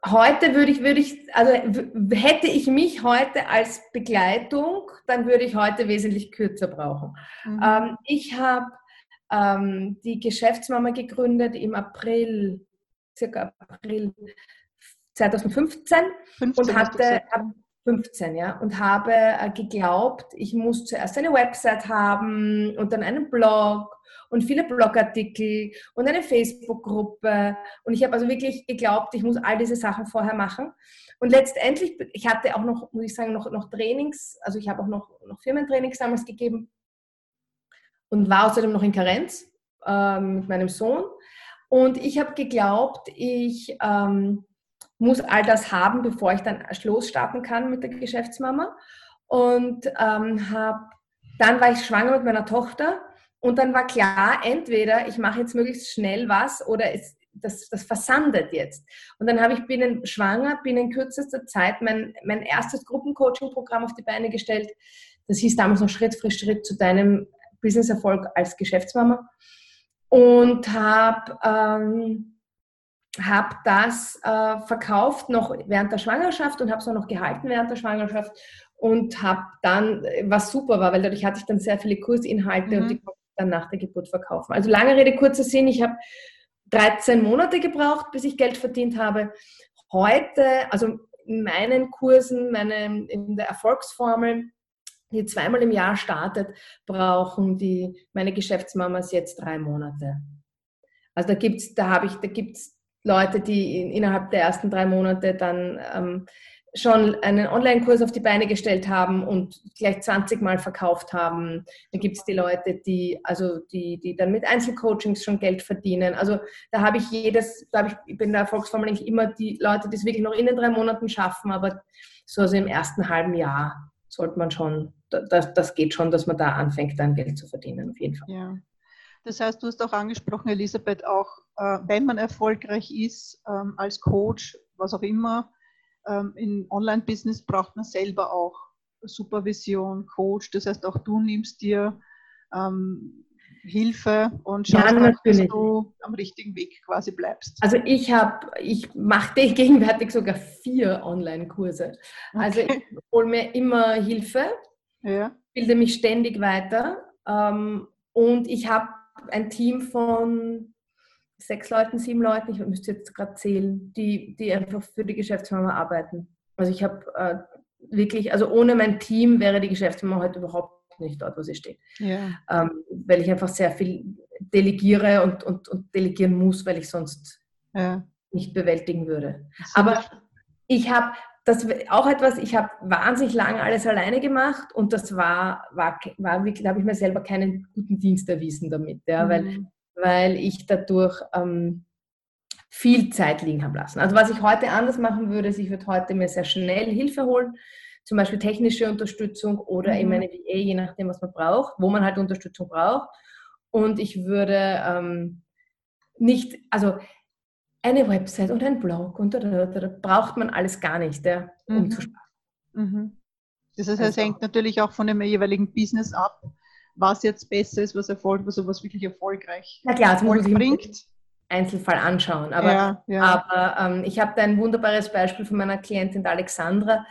[SPEAKER 2] heute würde ich, würde ich, also hätte ich mich heute als Begleitung, dann würde ich heute wesentlich kürzer brauchen. Mhm. Ähm, ich habe ähm, die Geschäftsmama gegründet im April circa April 2015 15 und hatte 15, ja, und habe äh, geglaubt, ich muss zuerst eine Website haben und dann einen Blog und viele Blogartikel und eine Facebook-Gruppe. Und ich habe also wirklich geglaubt, ich muss all diese Sachen vorher machen. Und letztendlich, ich hatte auch noch, muss ich sagen, noch, noch Trainings, also ich habe auch noch, noch Firmentrainings damals gegeben und war außerdem noch in Karenz äh, mit meinem Sohn. Und ich habe geglaubt, ich ähm, muss all das haben, bevor ich dann losstarten kann mit der Geschäftsmama. Und ähm, hab, dann war ich schwanger mit meiner Tochter und dann war klar, entweder ich mache jetzt möglichst schnell was oder es, das, das versandet jetzt. Und dann habe ich binnen schwanger, binnen kürzester Zeit mein, mein erstes Gruppencoaching-Programm auf die Beine gestellt. Das hieß damals noch Schritt für Schritt zu deinem Business-Erfolg als Geschäftsmama und habe ähm, hab das äh, verkauft noch während der Schwangerschaft und habe es auch noch gehalten während der Schwangerschaft und habe dann, was super war, weil dadurch hatte ich dann sehr viele Kursinhalte mhm. und die konnte ich dann nach der Geburt verkaufen. Also lange Rede, kurzer Sinn, ich habe 13 Monate gebraucht, bis ich Geld verdient habe. Heute, also in meinen Kursen, meine, in der Erfolgsformel, die zweimal im Jahr startet, brauchen die, meine Geschäftsmamas jetzt drei Monate. Also da gibt's, da habe ich, da gibt's Leute, die in, innerhalb der ersten drei Monate dann ähm, schon einen Online-Kurs auf die Beine gestellt haben und gleich 20 Mal verkauft haben. Da gibt es die Leute, die, also die, die dann mit Einzelcoachings schon Geld verdienen. Also da habe ich jedes, da ich, ich bin in der Erfolgsformel eigentlich immer die Leute, die es wirklich noch in den drei Monaten schaffen, aber so also im ersten halben Jahr sollte man schon das, das geht schon, dass man da anfängt, dann Geld zu verdienen, auf jeden Fall.
[SPEAKER 1] Ja. Das heißt, du hast auch angesprochen, Elisabeth, auch äh, wenn man erfolgreich ist ähm, als Coach, was auch immer, ähm, in Online-Business braucht man selber auch Supervision, Coach. Das heißt, auch du nimmst dir ähm, Hilfe und schaust, ja, dass du am richtigen Weg quasi bleibst.
[SPEAKER 2] Also ich habe, ich mache gegenwärtig sogar vier Online-Kurse. Also okay. ich hole mir immer Hilfe ja. bilde mich ständig weiter ähm, und ich habe ein Team von sechs Leuten, sieben Leuten, ich müsste jetzt gerade zählen, die, die einfach für die Geschäftsmama arbeiten. Also ich habe äh, wirklich, also ohne mein Team wäre die Geschäftsmama heute überhaupt nicht dort, wo sie steht. Ja. Ähm, weil ich einfach sehr viel delegiere und, und, und delegieren muss, weil ich sonst ja. nicht bewältigen würde. Aber ich habe das auch etwas, ich habe wahnsinnig lange alles alleine gemacht und das war, war, war wirklich, da habe ich mir selber keinen guten Dienst erwiesen damit, ja, mhm. weil, weil ich dadurch ähm, viel Zeit liegen habe lassen. Also was ich heute anders machen würde, ist, ich würde heute mir sehr schnell Hilfe holen, zum Beispiel technische Unterstützung oder mhm. eben eine VA, je nachdem, was man braucht, wo man halt Unterstützung braucht. Und ich würde ähm, nicht, also eine Website und ein Blog und da, da, da, braucht man alles gar nicht, ja, um mhm. zu sparen.
[SPEAKER 1] Mhm. Das heißt, also, es hängt natürlich auch von dem jeweiligen Business ab, was jetzt besser ist, was Erfolg, was sowas wirklich erfolgreich
[SPEAKER 2] Na klar, das Erfolg muss bringt. Einzelfall anschauen. Aber, ja, ja. aber ähm, ich habe da ein wunderbares Beispiel von meiner Klientin Alexandra,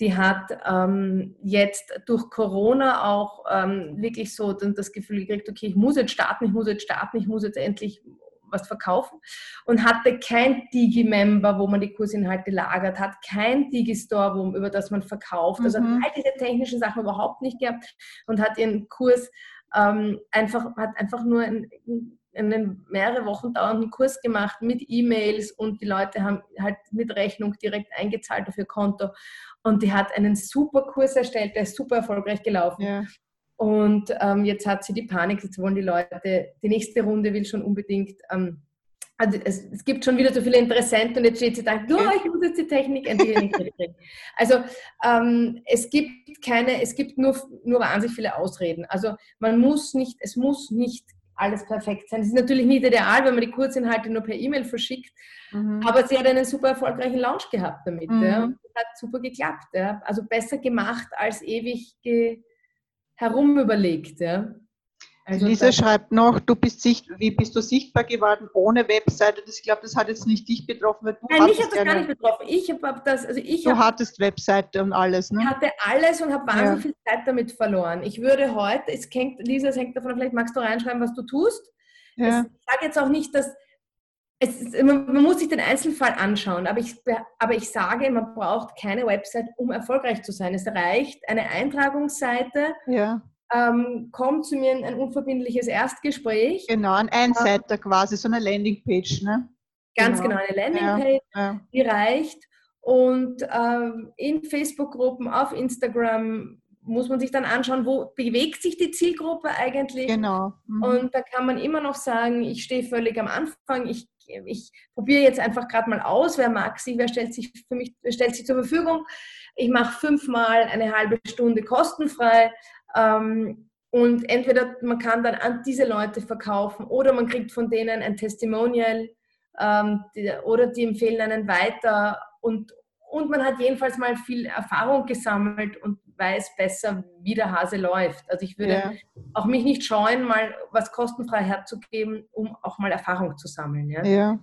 [SPEAKER 2] die hat ähm, jetzt durch Corona auch ähm, wirklich so das Gefühl gekriegt, okay, ich muss jetzt starten, ich muss jetzt starten, ich muss jetzt endlich was verkaufen und hatte kein Digi-Member, wo man die Kursinhalte lagert, hat kein Digi-Store, wo, über das man verkauft. Also mhm. all diese technischen Sachen überhaupt nicht gehabt und hat ihren Kurs ähm, einfach, hat einfach nur einen, einen mehrere Wochen dauernden Kurs gemacht mit E-Mails und die Leute haben halt mit Rechnung direkt eingezahlt auf ihr Konto und die hat einen super Kurs erstellt, der ist super erfolgreich gelaufen. Ja. Und ähm, jetzt hat sie die Panik, jetzt wollen die Leute, die nächste Runde will schon unbedingt, ähm, also es, es, gibt schon wieder so viele Interessenten und jetzt steht sie da, oh, ich muss jetzt die Technik entwickeln. also ähm, es gibt keine, es gibt nur, nur wahnsinnig viele Ausreden. Also man muss nicht, es muss nicht alles perfekt sein. Es ist natürlich nicht ideal, wenn man die Kurzinhalte nur per E-Mail verschickt, mhm. aber sie hat einen super erfolgreichen Launch gehabt damit. Mhm. Ja, und das hat super geklappt. Ja. Also besser gemacht als ewig ge herumüberlegt. Ja.
[SPEAKER 1] Also Lisa schreibt noch, du bist sicht, wie bist du sichtbar geworden ohne Webseite? Das, ich glaube, das hat jetzt nicht dich betroffen. Weil
[SPEAKER 2] du Nein, mich hat das gar nicht betroffen. Ich habe das, also ich
[SPEAKER 1] Du hab, hattest Webseite und alles, ne?
[SPEAKER 2] Ich hatte alles und habe wahnsinnig ja. viel Zeit damit verloren. Ich würde heute, es hängt, Lisa, es hängt davon, vielleicht magst du reinschreiben, was du tust. Ja. ich sage jetzt auch nicht, dass ist, man, man, muss sich den Einzelfall anschauen, aber ich, aber ich sage, man braucht keine Website, um erfolgreich zu sein. Es reicht eine Eintragungsseite. Ja. Ähm, kommt zu mir in ein unverbindliches Erstgespräch.
[SPEAKER 1] Genau, ein Einseiter ähm, quasi, so eine Landingpage. Ne?
[SPEAKER 2] Ganz genau, genau eine Landingpage, ja, ja. die reicht. Und ähm, in Facebook-Gruppen, auf Instagram muss man sich dann anschauen, wo bewegt sich die Zielgruppe eigentlich.
[SPEAKER 1] Genau.
[SPEAKER 2] Mhm. Und da kann man immer noch sagen, ich stehe völlig am Anfang, ich ich probiere jetzt einfach gerade mal aus, wer mag sie, wer stellt sich für mich, stellt sich zur Verfügung. Ich mache fünfmal eine halbe Stunde kostenfrei. Ähm, und entweder man kann dann an diese Leute verkaufen oder man kriegt von denen ein Testimonial ähm, die, oder die empfehlen einen weiter und, und man hat jedenfalls mal viel Erfahrung gesammelt und weiß besser, wie der Hase läuft. Also ich würde ja. auch mich nicht scheuen, mal was kostenfrei herzugeben, um auch mal Erfahrung zu sammeln. Ja.
[SPEAKER 1] ja.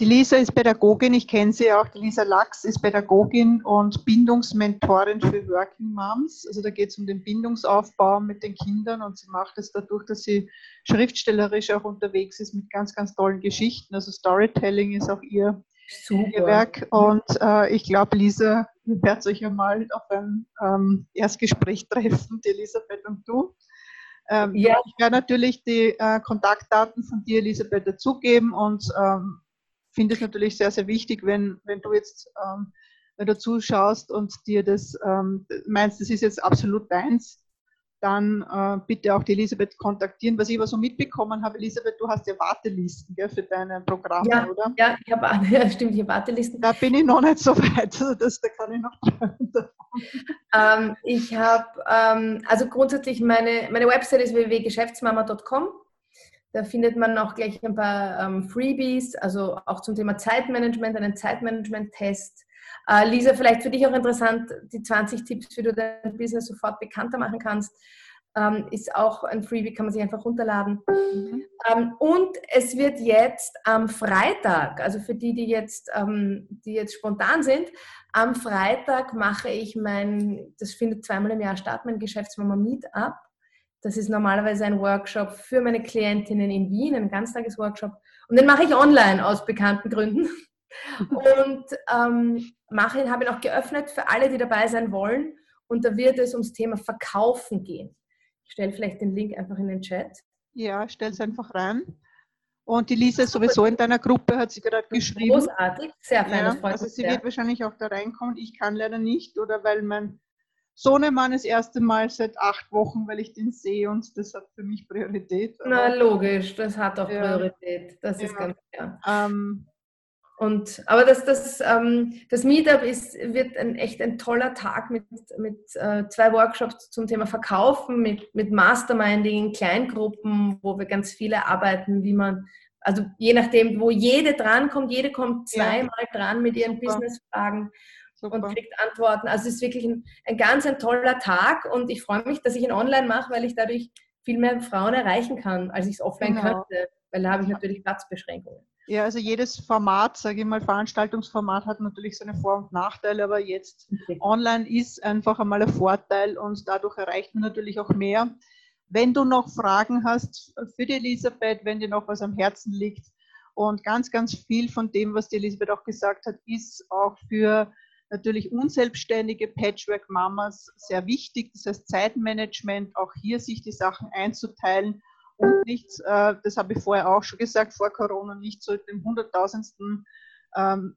[SPEAKER 1] Die Lisa ist Pädagogin, ich kenne sie auch. Die Lisa Lachs ist Pädagogin und Bindungsmentorin für Working Moms. Also da geht es um den Bindungsaufbau mit den Kindern und sie macht es dadurch, dass sie schriftstellerisch auch unterwegs ist mit ganz, ganz tollen Geschichten. Also Storytelling ist auch ihr Super. Werk. Und äh, ich glaube, Lisa, ihr werdet euch ja mal auf ein ähm, Erstgespräch treffen, die Elisabeth und du. Ähm, ja. Ich werde natürlich die äh, Kontaktdaten von dir, Elisabeth, dazugeben und ähm, finde es natürlich sehr, sehr wichtig, wenn, wenn du jetzt ähm, wenn du zuschaust und dir das ähm, meinst, das ist jetzt absolut deins, dann äh, bitte auch die Elisabeth kontaktieren. Was ich aber so mitbekommen habe, Elisabeth, du hast ja Wartelisten gell, für deine Programme,
[SPEAKER 2] ja,
[SPEAKER 1] oder?
[SPEAKER 2] Ja, ich habe ja, stimmt, ich habe Wartelisten.
[SPEAKER 1] Da bin ich noch nicht so weit, also das, da kann ich noch
[SPEAKER 2] ähm, Ich habe, ähm, also grundsätzlich, meine, meine Website ist www.geschäftsmama.com. Da findet man auch gleich ein paar ähm, Freebies, also auch zum Thema Zeitmanagement, einen Zeitmanagement-Test. Äh, Lisa, vielleicht für dich auch interessant, die 20 Tipps, wie du dein Business sofort bekannter machen kannst, ähm, ist auch ein Freebie, kann man sich einfach runterladen. Mhm. Ähm, und es wird jetzt am Freitag, also für die, die jetzt, ähm, die jetzt spontan sind, am Freitag mache ich mein, das findet zweimal im Jahr statt, mein Geschäftsmama Meetup. Das ist normalerweise ein Workshop für meine Klientinnen in Wien, ein Ganztagesworkshop. Und den mache ich online aus bekannten Gründen. Und ähm, mache, habe ihn auch geöffnet für alle, die dabei sein wollen. Und da wird es ums Thema Verkaufen gehen. Ich stelle vielleicht den Link einfach in den Chat.
[SPEAKER 1] Ja, stell es einfach rein. Und die Lisa ist sowieso in deiner Gruppe, hat sie gerade geschrieben.
[SPEAKER 2] Großartig, sehr fein,
[SPEAKER 1] ja, Also sie wird wahrscheinlich auch da reinkommen. Ich kann leider nicht, oder weil mein Sohnemann das erste Mal seit acht Wochen, weil ich den sehe und das hat für mich Priorität.
[SPEAKER 2] Na logisch, das hat auch Priorität, das ja. ist ganz klar. Ähm, und, aber das, das, ähm, das Meetup ist, wird ein, echt ein toller Tag mit, mit äh, zwei Workshops zum Thema Verkaufen, mit, mit Masterminding in Kleingruppen, wo wir ganz viele arbeiten, wie man, also je nachdem, wo jede drankommt, jede kommt zweimal ja. dran mit ihren Business-Fragen und kriegt Antworten. Also es ist wirklich ein, ein ganz ein toller Tag und ich freue mich, dass ich ihn online mache, weil ich dadurch viel mehr Frauen erreichen kann, als ich es offline genau. könnte, weil da habe ich natürlich Platzbeschränkungen.
[SPEAKER 1] Ja, also jedes Format, sage ich mal, Veranstaltungsformat hat natürlich seine Vor- und Nachteile, aber jetzt okay. online ist einfach einmal ein Vorteil und dadurch erreicht man natürlich auch mehr. Wenn du noch Fragen hast für die Elisabeth, wenn dir noch was am Herzen liegt und ganz, ganz viel von dem, was die Elisabeth auch gesagt hat, ist auch für natürlich unselbstständige Patchwork-Mamas sehr wichtig. Das heißt Zeitmanagement, auch hier sich die Sachen einzuteilen und nicht, äh, das habe ich vorher auch schon gesagt, vor Corona nicht so dem hunderttausendsten, ähm,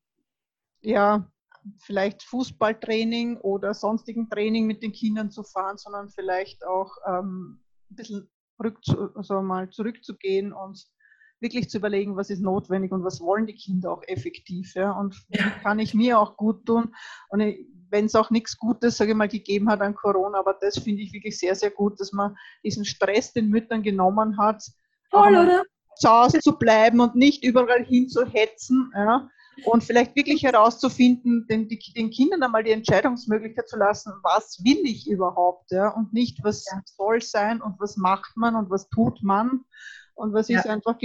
[SPEAKER 1] ja, vielleicht Fußballtraining oder sonstigen Training mit den Kindern zu fahren, sondern vielleicht auch ähm, ein bisschen rückzu, also mal zurückzugehen und wirklich zu überlegen, was ist notwendig und was wollen die Kinder auch effektiv. Ja? Und kann ich mir auch gut tun. Und wenn es auch nichts Gutes, sage ich mal, gegeben hat an Corona, aber das finde ich wirklich sehr, sehr gut, dass man diesen Stress den Müttern genommen hat,
[SPEAKER 2] Voll, oder?
[SPEAKER 1] zu Hause zu bleiben und nicht überall hin zu hetzen. Ja? Und vielleicht wirklich herauszufinden, den, den Kindern einmal die Entscheidungsmöglichkeit zu lassen, was will ich überhaupt, ja? und nicht, was ja. soll sein und was macht man und was tut man und was ja. ist einfach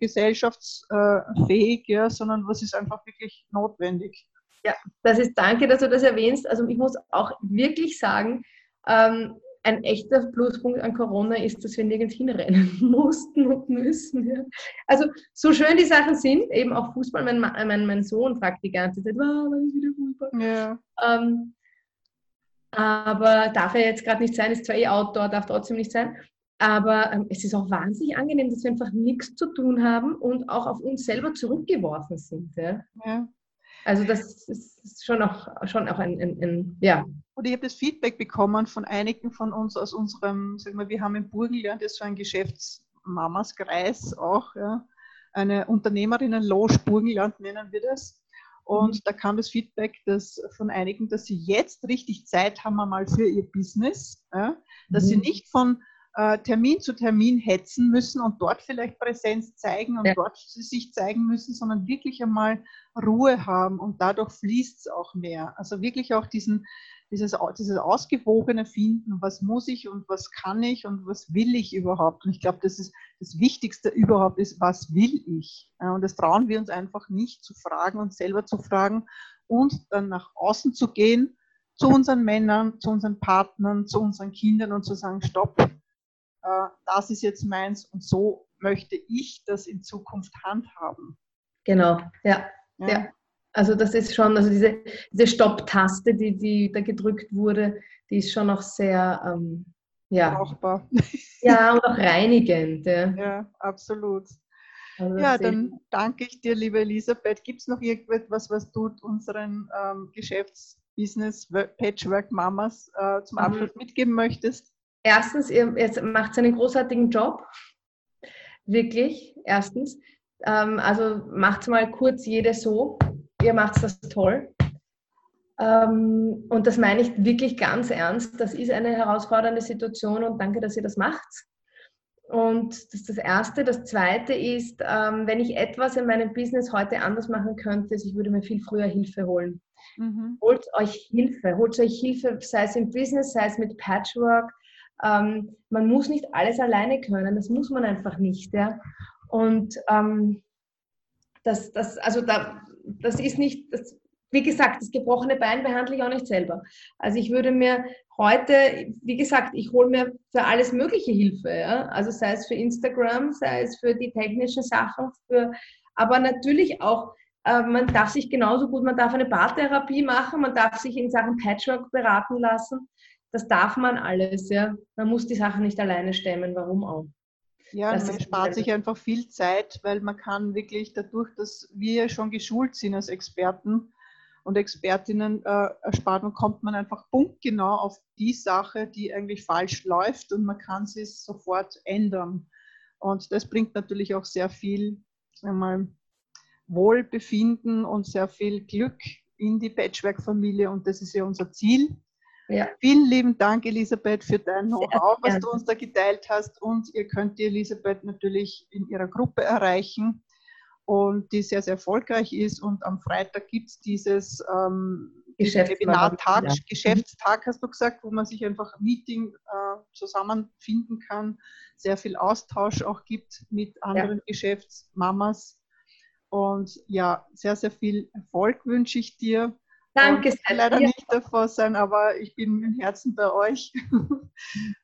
[SPEAKER 1] gesellschaftsfähig, ja, sondern was ist einfach wirklich notwendig.
[SPEAKER 2] Ja, das ist danke, dass du das erwähnst. Also ich muss auch wirklich sagen, ähm, ein echter Pluspunkt an Corona ist, dass wir nirgends hinrennen mussten und müssen. Ja. Also so schön die Sachen sind, eben auch Fußball, mein, mein, mein Sohn fragt die ganze Zeit, wow, wann ist wieder Fußball? Ja. Ähm, aber darf er jetzt gerade nicht sein, ist zwar eh Outdoor, darf trotzdem nicht sein. Aber ähm, es ist auch wahnsinnig angenehm, dass wir einfach nichts zu tun haben und auch auf uns selber zurückgeworfen sind. Ja? ja. Also das ist schon auch, schon auch ein, ein, ein ja.
[SPEAKER 1] Und ich habe das Feedback bekommen von einigen von uns aus unserem, sagen wir, wir haben in Burgenland, das ist so ein Geschäftsmamaskreis auch, ja, eine Unternehmerinnen-Loge Burgenland nennen wir das. Und mhm. da kam das Feedback dass, von einigen, dass sie jetzt richtig Zeit haben mal für ihr Business, ja, dass mhm. sie nicht von äh, Termin zu Termin hetzen müssen und dort vielleicht Präsenz zeigen und ja. dort sich zeigen müssen, sondern wirklich einmal Ruhe haben und dadurch fließt es auch mehr. Also wirklich auch diesen, dieses, dieses ausgewogene Finden, was muss ich und was kann ich und was will ich überhaupt. Und ich glaube, das ist das Wichtigste überhaupt ist, was will ich? Und das trauen wir uns einfach nicht zu fragen und selber zu fragen und dann nach außen zu gehen zu unseren Männern, zu unseren Partnern, zu unseren Kindern und zu sagen, stopp, das ist jetzt meins und so möchte ich das in Zukunft handhaben.
[SPEAKER 2] Genau, ja. ja. ja. Also das ist schon, also diese, diese Stopp-Taste, die, die da gedrückt wurde, die ist schon noch sehr ähm, ja.
[SPEAKER 1] brauchbar.
[SPEAKER 2] Ja, und auch reinigend.
[SPEAKER 1] Ja, ja absolut. Also ja, dann danke ich dir, liebe Elisabeth. Gibt es noch irgendetwas, was du unseren ähm, Geschäftsbusiness Patchwork Mamas äh, zum mhm. Abschluss mhm. mitgeben möchtest?
[SPEAKER 2] Erstens, ihr, ihr macht einen großartigen Job. Wirklich, erstens. Ähm, also macht mal kurz jede so. Ihr macht das toll. Ähm, und das meine ich wirklich ganz ernst. Das ist eine herausfordernde Situation und danke, dass ihr das macht. Und das ist das Erste. Das Zweite ist, ähm, wenn ich etwas in meinem Business heute anders machen könnte, ich würde mir viel früher Hilfe holen. Mhm. Holt euch Hilfe, holt euch Hilfe, sei es im Business, sei es mit Patchwork, ähm, man muss nicht alles alleine können, das muss man einfach nicht. Ja? Und ähm, das, das, also da, das ist nicht, das, wie gesagt, das gebrochene Bein behandle ich auch nicht selber. Also ich würde mir heute, wie gesagt, ich hole mir für alles mögliche Hilfe. Ja? Also sei es für Instagram, sei es für die technischen Sachen, für, aber natürlich auch, äh, man darf sich genauso gut, man darf eine Bartherapie machen, man darf sich in Sachen Patchwork beraten lassen das darf man alles, ja. Man muss die Sachen nicht alleine stemmen, warum auch.
[SPEAKER 1] Ja, man spart sich einfach viel Zeit, weil man kann wirklich dadurch, dass wir schon geschult sind als Experten und Expertinnen, äh, erspart man, kommt man einfach punktgenau auf die Sache, die eigentlich falsch läuft und man kann sie sofort ändern. Und das bringt natürlich auch sehr viel einmal, Wohlbefinden und sehr viel Glück in die Patchwork-Familie und das ist ja unser Ziel. Ja. Vielen lieben Dank, Elisabeth, für dein Know-how, was du uns da geteilt hast. Und ihr könnt die Elisabeth natürlich in ihrer Gruppe erreichen und die sehr, sehr erfolgreich ist. Und am Freitag gibt es dieses ähm, Webinar-Tag, ja. Geschäftstag, hast du gesagt, wo man sich einfach Meeting äh, zusammenfinden kann, sehr viel Austausch auch gibt mit anderen ja. Geschäftsmamas. Und ja, sehr, sehr viel Erfolg wünsche ich dir.
[SPEAKER 2] Danke sehr.
[SPEAKER 1] Ich leider nicht davor sein, aber ich bin im Herzen bei euch.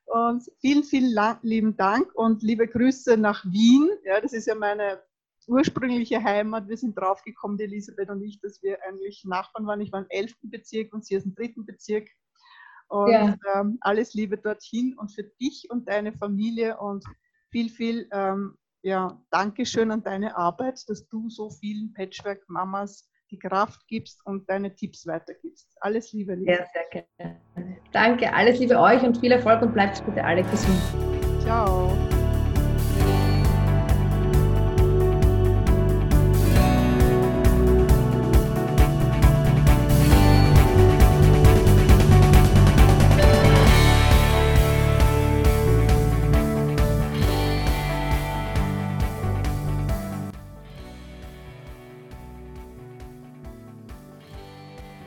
[SPEAKER 1] Und vielen, vielen lieben Dank und liebe Grüße nach Wien. Ja, das ist ja meine ursprüngliche Heimat. Wir sind draufgekommen, die Elisabeth und ich, dass wir eigentlich Nachbarn waren. Ich war im 11. Bezirk und sie ist im 3. Bezirk. Und ja. ähm, alles Liebe dorthin und für dich und deine Familie und viel, viel ähm, ja, Dankeschön an deine Arbeit, dass du so vielen Patchwork-Mamas die Kraft gibst und deine Tipps weitergibst. Alles Liebe,
[SPEAKER 2] Liebe. Sehr, sehr gerne. Danke, alles Liebe euch und viel Erfolg und bleibt bitte alle gesund.
[SPEAKER 1] Ciao.